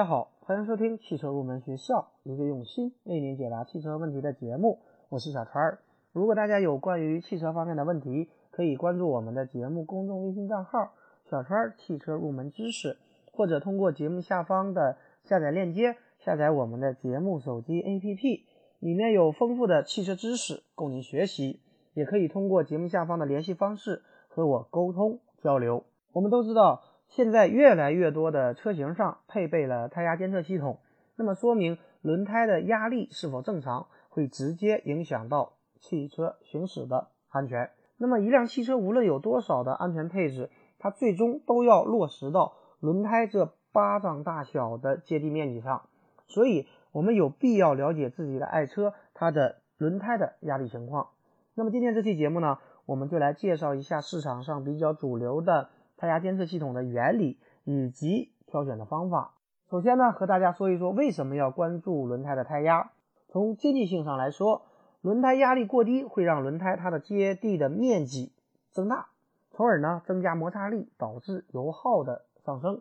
大家好，欢迎收听汽车入门学校，一个用心为您解答汽车问题的节目。我是小川儿。如果大家有关于汽车方面的问题，可以关注我们的节目公众微信账号“小川儿汽车入门知识”，或者通过节目下方的下载链接下载我们的节目手机 APP，里面有丰富的汽车知识供您学习。也可以通过节目下方的联系方式和我沟通交流。我们都知道。现在越来越多的车型上配备了胎压监测系统，那么说明轮胎的压力是否正常，会直接影响到汽车行驶的安全。那么一辆汽车无论有多少的安全配置，它最终都要落实到轮胎这巴掌大小的接地面积上。所以，我们有必要了解自己的爱车它的轮胎的压力情况。那么今天这期节目呢，我们就来介绍一下市场上比较主流的。胎压监测系统的原理以及挑选的方法。首先呢，和大家说一说为什么要关注轮胎的胎压。从经济性上来说，轮胎压力过低会让轮胎它的接地的面积增大，从而呢增加摩擦力，导致油耗的上升。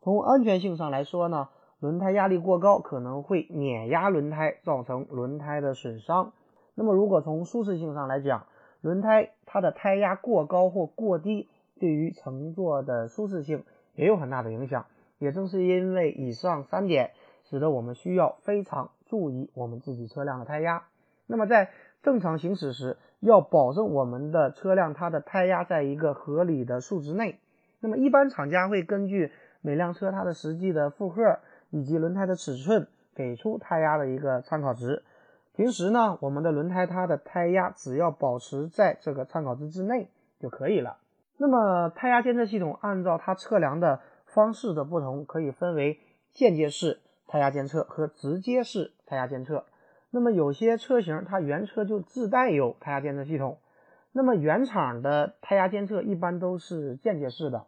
从安全性上来说呢，轮胎压力过高可能会碾压轮胎，造成轮胎的损伤。那么如果从舒适性上来讲，轮胎它的胎压过高或过低。对于乘坐的舒适性也有很大的影响，也正是因为以上三点，使得我们需要非常注意我们自己车辆的胎压。那么在正常行驶时，要保证我们的车辆它的胎压在一个合理的数值内。那么一般厂家会根据每辆车它的实际的负荷以及轮胎的尺寸，给出胎压的一个参考值。平时呢，我们的轮胎它的胎压只要保持在这个参考值之内就可以了。那么胎压监测系统按照它测量的方式的不同，可以分为间接式胎压监测和直接式胎压监测。那么有些车型它原车就自带有胎压监测系统，那么原厂的胎压监测一般都是间接式的。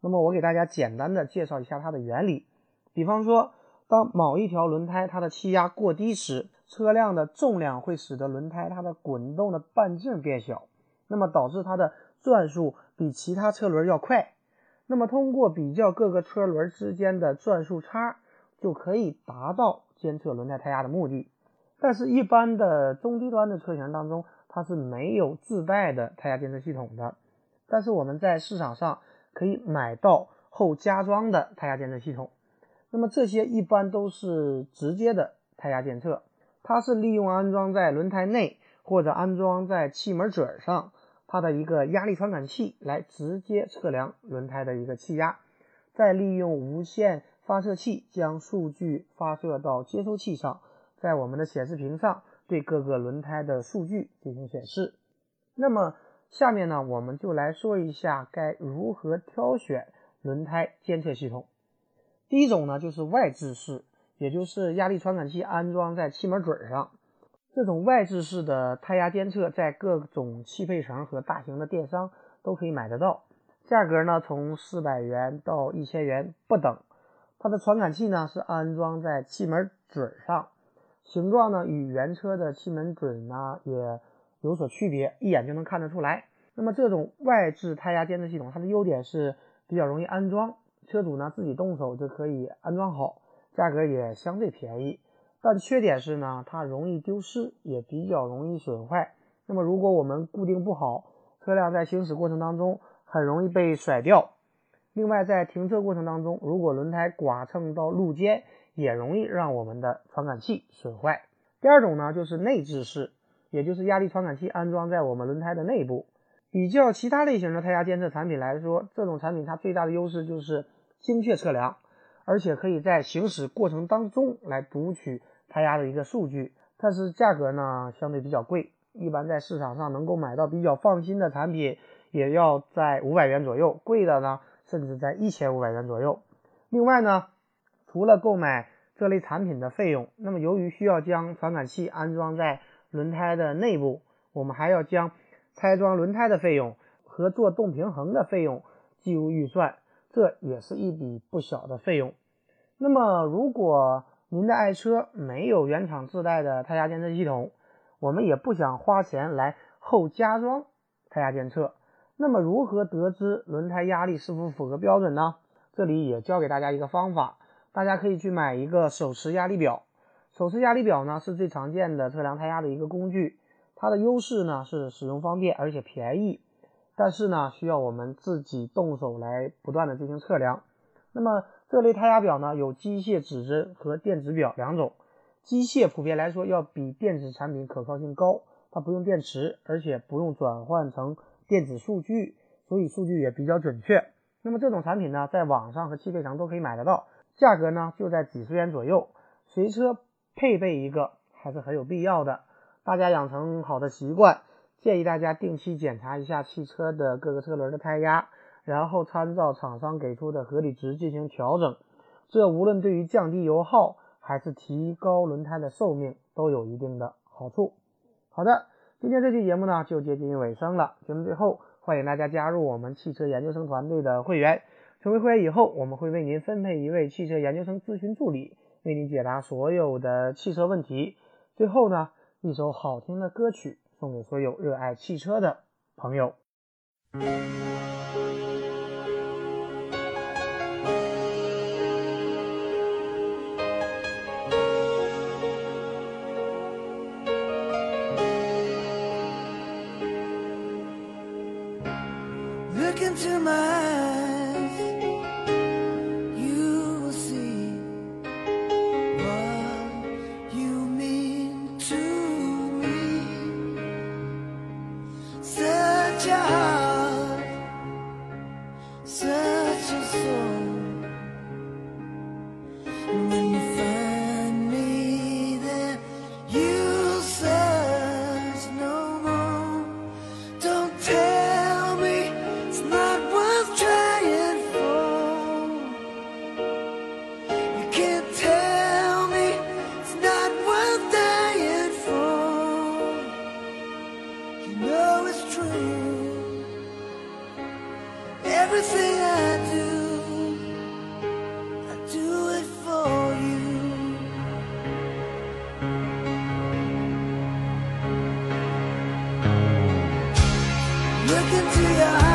那么我给大家简单的介绍一下它的原理。比方说，当某一条轮胎它的气压过低时，车辆的重量会使得轮胎它的滚动的半径变小，那么导致它的转速。比其他车轮要快，那么通过比较各个车轮之间的转速差，就可以达到监测轮胎胎压的目的。但是，一般的中低端的车型当中，它是没有自带的胎压监测系统的。但是我们在市场上可以买到后加装的胎压监测系统。那么这些一般都是直接的胎压监测，它是利用安装在轮胎内或者安装在气门嘴上。它的一个压力传感器来直接测量轮胎的一个气压，再利用无线发射器将数据发射到接收器上，在我们的显示屏上对各个轮胎的数据进行显示。那么下面呢，我们就来说一下该如何挑选轮胎监测系统。第一种呢，就是外置式，也就是压力传感器安装在气门嘴上。这种外置式的胎压监测，在各种汽配城和大型的电商都可以买得到，价格呢从四百元到一千元不等。它的传感器呢是安装在气门嘴上，形状呢与原车的气门嘴呢也有所区别，一眼就能看得出来。那么这种外置胎压监测系统，它的优点是比较容易安装，车主呢自己动手就可以安装好，价格也相对便宜。但缺点是呢，它容易丢失，也比较容易损坏。那么如果我们固定不好，车辆在行驶过程当中很容易被甩掉。另外，在停车过程当中，如果轮胎剐蹭到路肩，也容易让我们的传感器损坏。第二种呢，就是内置式，也就是压力传感器安装在我们轮胎的内部。比较其他类型的胎压监测产品来说，这种产品它最大的优势就是精确测量。而且可以在行驶过程当中来读取胎压的一个数据，但是价格呢相对比较贵，一般在市场上能够买到比较放心的产品，也要在五百元左右，贵的呢甚至在一千五百元左右。另外呢，除了购买这类产品的费用，那么由于需要将传感器安装在轮胎的内部，我们还要将拆装轮胎的费用和做动平衡的费用计入预算。这也是一笔不小的费用。那么，如果您的爱车没有原厂自带的胎压监测系统，我们也不想花钱来后加装胎压监测，那么如何得知轮胎压力是否符合标准呢？这里也教给大家一个方法，大家可以去买一个手持压力表。手持压力表呢是最常见的测量胎压的一个工具，它的优势呢是使用方便而且便宜，但是呢需要我们自己动手来不断的进行测量。那么这类胎压表呢有机械指针和电子表两种，机械普遍来说要比电子产品可靠性高，它不用电池，而且不用转换成电子数据，所以数据也比较准确。那么这种产品呢，在网上和汽配城都可以买得到，价格呢就在几十元左右。随车配备一个还是很有必要的。大家养成好的习惯，建议大家定期检查一下汽车的各个车轮的胎压，然后参照厂商给出的合理值进行调整。这无论对于降低油耗还是提高轮胎的寿命都有一定的好处。好的，今天这期节目呢就接近尾声了。节目最后。欢迎大家加入我们汽车研究生团队的会员。成为会员以后，我们会为您分配一位汽车研究生咨询助理，为您解答所有的汽车问题。最后呢，一首好听的歌曲送给所有热爱汽车的朋友。to your